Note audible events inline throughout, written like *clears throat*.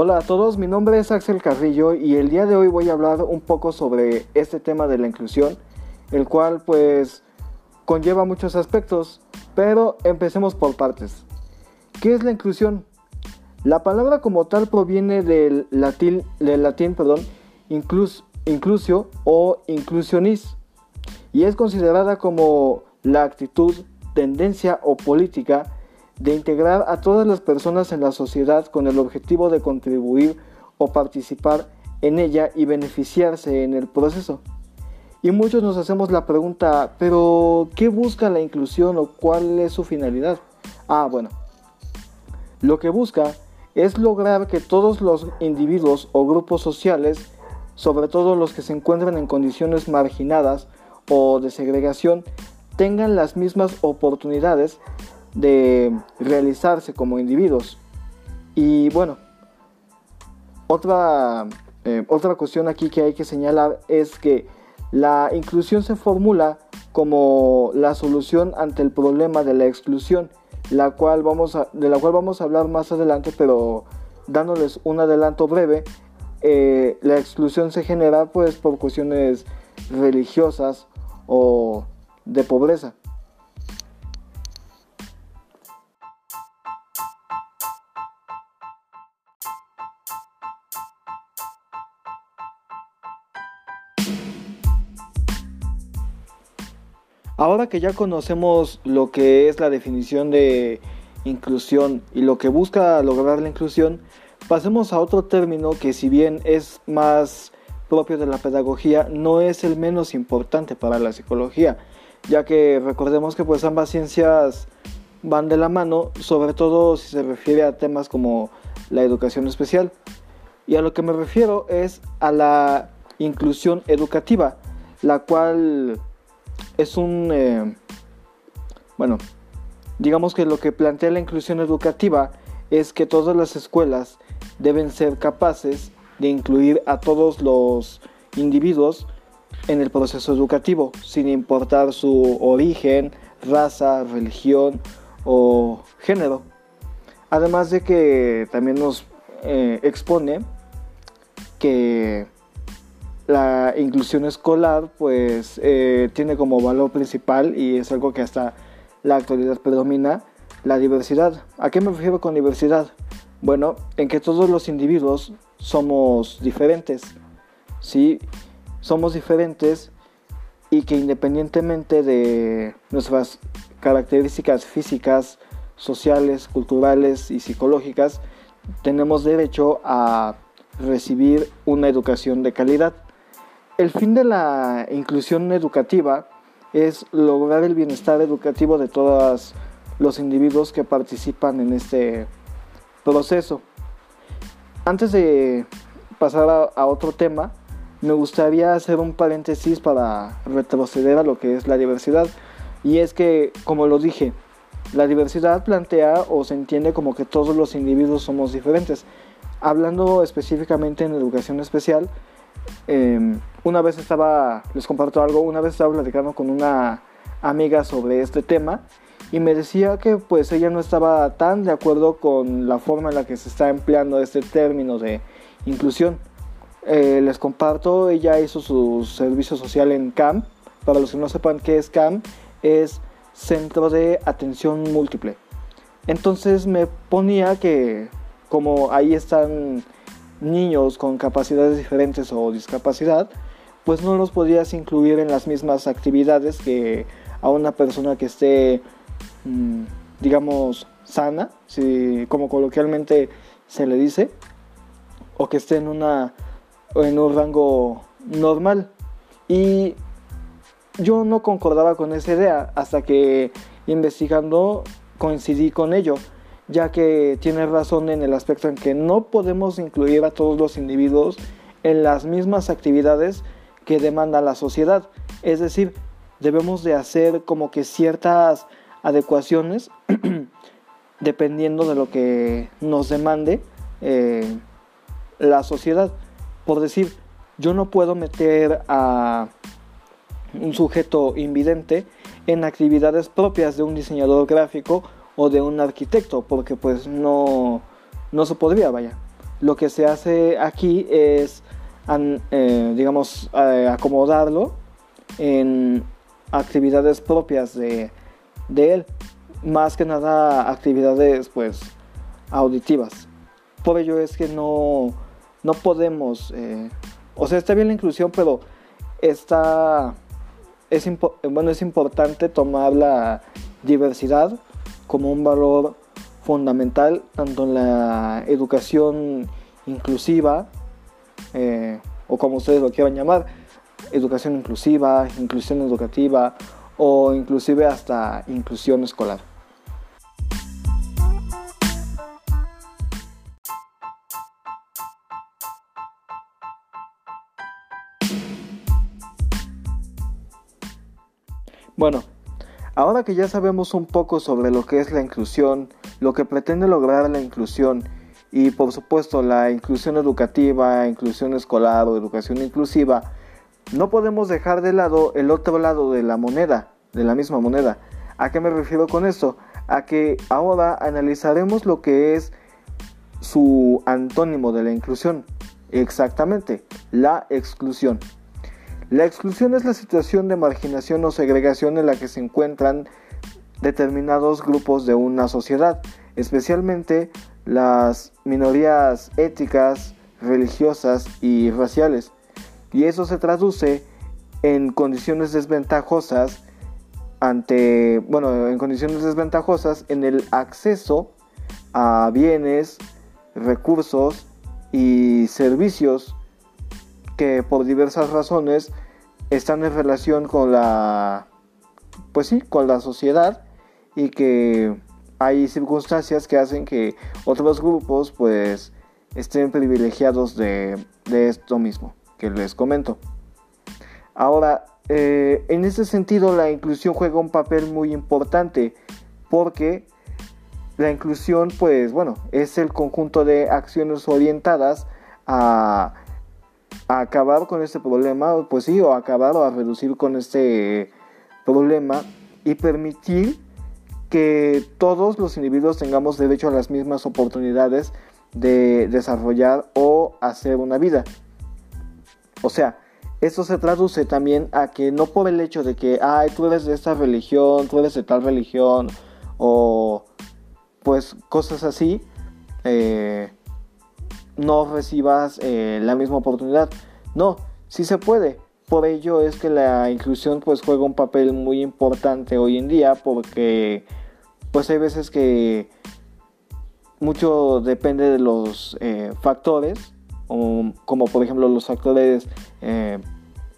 Hola a todos, mi nombre es Axel Carrillo y el día de hoy voy a hablar un poco sobre este tema de la inclusión, el cual pues conlleva muchos aspectos, pero empecemos por partes. ¿Qué es la inclusión? La palabra como tal proviene del latín, del latín perdón, inclus, inclusio o inclusionis y es considerada como la actitud, tendencia o política de integrar a todas las personas en la sociedad con el objetivo de contribuir o participar en ella y beneficiarse en el proceso. Y muchos nos hacemos la pregunta, pero ¿qué busca la inclusión o cuál es su finalidad? Ah, bueno. Lo que busca es lograr que todos los individuos o grupos sociales, sobre todo los que se encuentran en condiciones marginadas o de segregación, tengan las mismas oportunidades de realizarse como individuos. Y bueno, otra, eh, otra cuestión aquí que hay que señalar es que la inclusión se formula como la solución ante el problema de la exclusión, la cual vamos a, de la cual vamos a hablar más adelante, pero dándoles un adelanto breve, eh, la exclusión se genera pues por cuestiones religiosas o de pobreza. Ahora que ya conocemos lo que es la definición de inclusión y lo que busca lograr la inclusión, pasemos a otro término que si bien es más propio de la pedagogía, no es el menos importante para la psicología, ya que recordemos que pues ambas ciencias van de la mano, sobre todo si se refiere a temas como la educación especial. Y a lo que me refiero es a la inclusión educativa, la cual es un... Eh, bueno, digamos que lo que plantea la inclusión educativa es que todas las escuelas deben ser capaces de incluir a todos los individuos en el proceso educativo, sin importar su origen, raza, religión o género. Además de que también nos eh, expone que la inclusión escolar pues eh, tiene como valor principal y es algo que hasta la actualidad predomina la diversidad. ¿A qué me refiero con diversidad? Bueno, en que todos los individuos somos diferentes, ¿sí? Somos diferentes y que independientemente de nuestras características físicas, sociales, culturales y psicológicas, tenemos derecho a recibir una educación de calidad. El fin de la inclusión educativa es lograr el bienestar educativo de todos los individuos que participan en este proceso. Antes de pasar a, otro tema, me gustaría hacer un paréntesis para retroceder a lo que es la diversidad. Y es que, como lo dije, la diversidad plantea o se entiende como que todos los individuos somos diferentes. Hablando específicamente en educación especial, Em, una vez estaba, les comparto algo, una vez estaba platicando con una amiga sobre este tema y me decía que pues ella no estaba tan de acuerdo con la forma en la que se está empleando este término de inclusión. Eh, les comparto, ella hizo su servicio social en CAM. Para los que no sepan qué es CAM, es Centro de Atención Múltiple. Entonces me ponía que como ahí están niños con capacidades diferentes o discapacidad, pues no los podías incluir en las mismas actividades que a una persona que esté, mm, digamos, sana, si, como coloquialmente se le dice, o que esté en, una, en un rango normal. Y yo no concordaba con esa idea hasta que investigando coincidí con ello ya que tiene razón en el aspecto en que no podemos incluir a todos los individuos en las mismas actividades que demanda la sociedad. Es decir, debemos de hacer como que ciertas adecuaciones *clears throat* dependiendo de lo que nos demande eh, la sociedad. Por decir, yo no puedo meter a un sujeto invidente en actividades propias de un diseñador gráfico o de un arquitecto, porque pues no, no se podría, vaya. lo que se hace aquí es, eh, digamos, acomodarlo en actividades propias de, de él, más que nada actividades pues auditivas. Por ello es que no, no podemos, eh, o sea, está bien la inclusión, pero está, es, bueno, es importante tomar la diversidad como un valor fundamental tanto en la educación inclusiva eh, o como ustedes lo quieran llamar, educación inclusiva, inclusión educativa o inclusive hasta inclusión escolar. Bueno, ahora que ya sabemos un poco sobre lo que es la inclusión, lo que pretende lograr la inclusión y por supuesto la inclusión educativa, inclusión escolar o educación inclusiva, no podemos dejar de lado el otro lado de la moneda, de la misma moneda. ¿A qué me refiero con esto? A que ahora analizaremos lo que es su antónimo de la inclusión. Exactamente, la exclusión. La exclusión es la situación de marginación o segregación en la que se encuentran determinados grupos de una sociedad, especialmente las minorías éticas, religiosas y raciales. Y eso se traduce en condiciones desventajosas ante, bueno, en condiciones desventajosas en el acceso a bienes, recursos y servicios que por diversas razones están en relación con la pues sí, con la sociedad y que hay circunstancias que hacen que otros grupos pues estén privilegiados de, esto mismo que les comento. Ahora, eh, en ese sentido la inclusión juega un papel muy importante porque la inclusión pues bueno es el conjunto de acciones orientadas a a acabar con este problema, pues sí, o acabar o a reducir con este problema y permitir que todos los individuos tengamos derecho a las mismas oportunidades de desarrollar o hacer una vida. O sea, esto se traduce también a que no por el hecho de que, ay, tú eres de esta religión, tú eres de tal religión, o pues cosas así, eh, no recibas eh, la misma oportunidad. No, sí se puede. Por ello es que la inclusión pues juega un papel muy importante hoy en día porque pues hay veces que mucho depende de los eh, factores, como, por ejemplo los factores eh,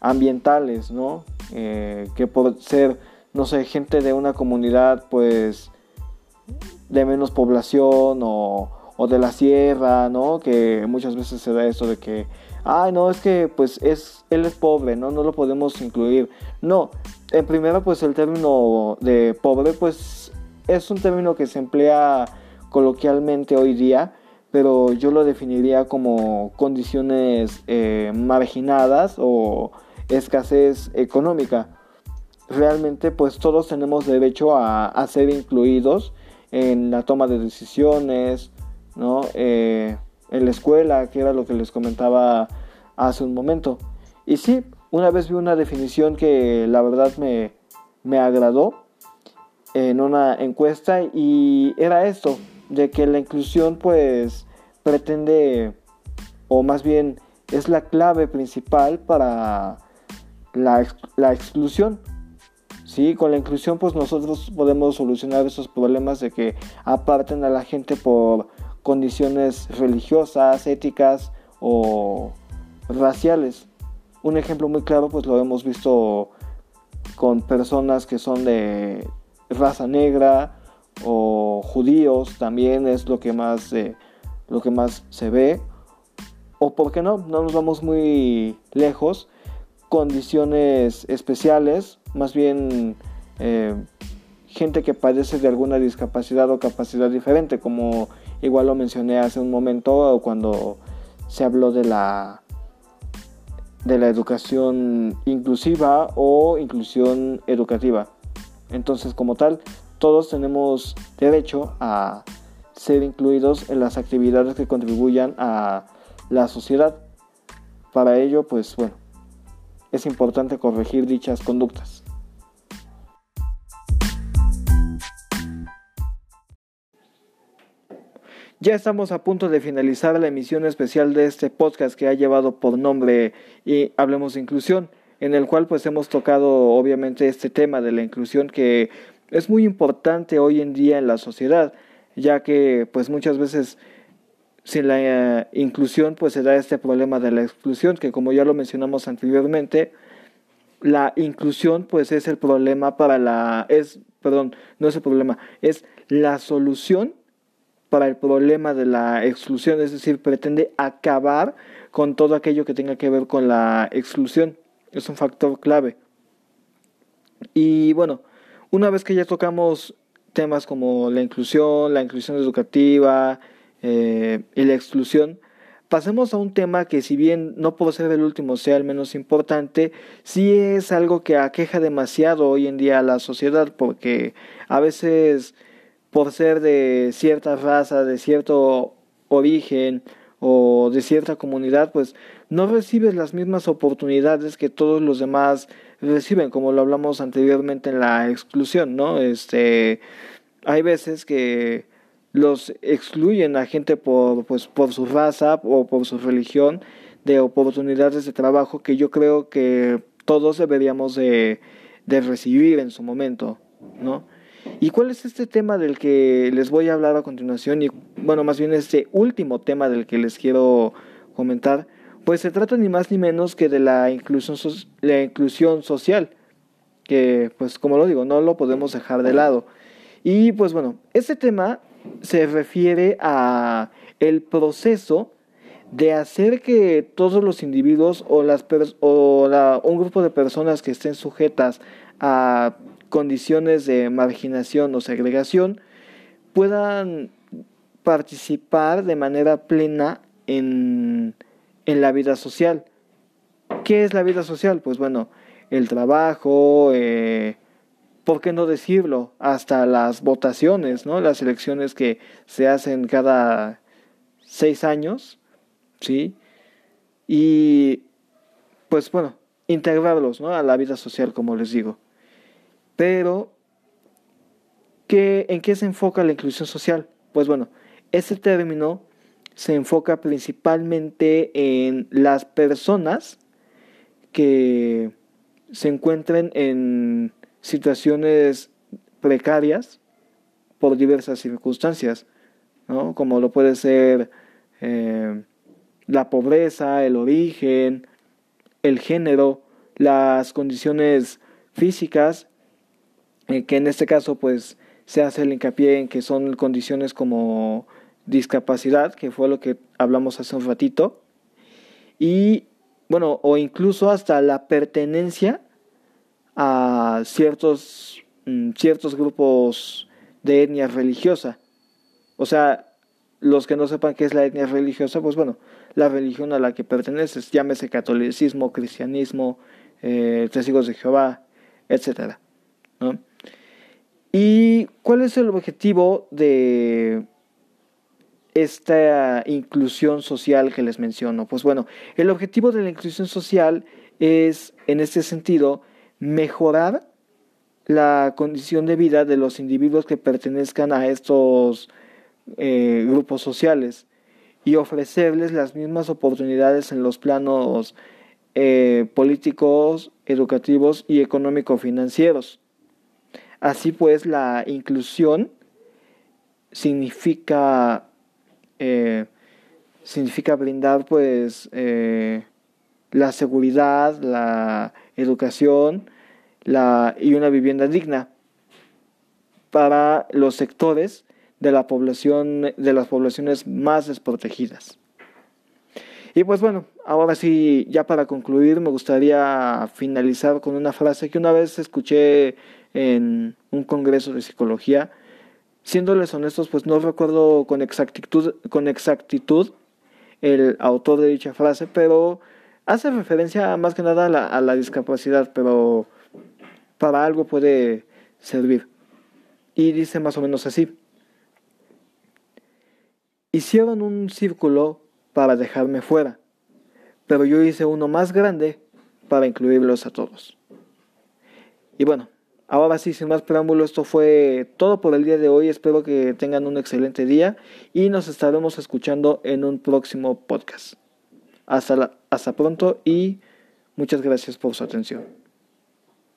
ambientales, ¿no? que por ser, no sé, gente de una comunidad pues de menos población o o de la sierra, ¿no? Que muchas veces se da esto de que, ay, no, es que pues es, él es pobre, ¿no? No lo podemos incluir. No, en primera pues el término de pobre pues es un término que se emplea coloquialmente hoy día, pero yo lo definiría como condiciones eh, marginadas o escasez económica. Realmente pues todos tenemos derecho a, ser incluidos en la toma de decisiones, ¿no? Eh, en la escuela, que era lo que les comentaba hace un momento. Y sí, una vez vi una definición que la verdad me, me agradó en una encuesta y era esto, de que la inclusión pues pretende, o más bien es la clave principal para la, la exclusión. Sí, con la inclusión pues nosotros podemos solucionar esos problemas de que aparten a la gente por condiciones religiosas, éticas o raciales. Un ejemplo muy claro pues lo hemos visto con personas que son de raza negra o judíos también es lo que más eh, lo que más se ve. O por qué no no nos vamos muy lejos. Condiciones especiales más bien eh, gente que padece de alguna discapacidad o capacidad diferente como Igual lo mencioné hace un momento cuando se habló de la de la educación inclusiva o inclusión educativa. Entonces, como tal, todos tenemos derecho a ser incluidos en las actividades que contribuyan a la sociedad. Para ello, pues bueno, es importante corregir dichas conductas. Ya estamos a punto de finalizar la emisión especial de este podcast que ha llevado por nombre y Hablemos de Inclusión, en el cual pues hemos tocado obviamente este tema de la inclusión que es muy importante hoy en día en la sociedad, ya que pues muchas veces sin la eh, inclusión pues se da este problema de la exclusión, que como ya lo mencionamos anteriormente, la inclusión pues es el problema para la es perdón, no es el problema, es la solución para el problema de la exclusión, es decir, pretende acabar con todo aquello que tenga que ver con la exclusión. Es un factor clave. Y bueno, una vez que ya tocamos temas como la inclusión, la inclusión educativa eh, y la exclusión, pasemos a un tema que si bien no puedo ser el último, sea el menos importante, sí es algo que aqueja demasiado hoy en día a la sociedad porque a veces por ser de cierta raza, de cierto origen o de cierta comunidad, pues no recibes las mismas oportunidades que todos los demás reciben, como lo hablamos anteriormente en la exclusión, ¿no? Este, hay veces que los excluyen a gente por, pues, por su raza o por su religión de oportunidades de trabajo que yo creo que todos deberíamos de, de recibir en su momento, ¿no? ¿Y cuál es este tema del que les voy a hablar a continuación? Y bueno, más bien este último tema del que les quiero comentar, pues se trata ni más ni menos que de la inclusión, la inclusión social, que pues como lo digo, no lo podemos dejar de lado. Y pues bueno, este tema se refiere a el proceso de hacer que todos los individuos o, las o un grupo de personas que estén sujetas a condiciones de marginación o segregación puedan participar de manera plena en, la vida social. ¿Qué es la vida social? Pues bueno, el trabajo, eh, ¿por qué no decirlo? Hasta las votaciones, ¿no? Las elecciones que se hacen cada seis años, ¿sí? Y pues bueno, integrarlos, ¿no? A la vida social, como les digo. Pero, ¿qué, ¿en qué se enfoca la inclusión social? Pues bueno, ese término se enfoca principalmente en las personas que se encuentren en situaciones precarias por diversas circunstancias, ¿no? como lo puede ser eh, la pobreza, el origen, el género, las condiciones físicas eh, que en este caso pues se hace el hincapié en que son condiciones como discapacidad, que fue lo que hablamos hace un ratito, y bueno, o incluso hasta la pertenencia a ciertos, mm, ciertos grupos de etnia religiosa. O sea, los que no sepan qué es la etnia religiosa, pues bueno, la religión a la que perteneces, llámese catolicismo, cristianismo, eh, testigos de Jehová, etcétera, ¿no? ¿Y cuál es el objetivo de esta inclusión social que les menciono? Pues bueno, el objetivo de la inclusión social es, en este sentido, mejorar la condición de vida de los individuos que pertenezcan a estos eh, grupos sociales y ofrecerles las mismas oportunidades en los planos eh, políticos, educativos y económico-financieros. Así pues, la inclusión significa, eh, significa brindar pues eh, la seguridad, la educación la, y una vivienda digna para los sectores de la población de las poblaciones más desprotegidas. Y pues bueno, ahora sí, ya para concluir, me gustaría finalizar con una frase que una vez escuché en un congreso de psicología. Siéndoles honestos, pues no recuerdo con exactitud, el autor de dicha frase, pero hace referencia más que nada a la, a la discapacidad, pero para algo puede servir. Y dice más o menos así. hicieron un círculo para dejarme fuera, pero yo hice uno más grande para incluirlos a todos. Y bueno, ahora sí, sin más preámbulo, esto fue todo por el día de hoy. Espero que tengan un excelente día y nos estaremos escuchando en un próximo podcast. Hasta, hasta pronto y muchas gracias por su atención.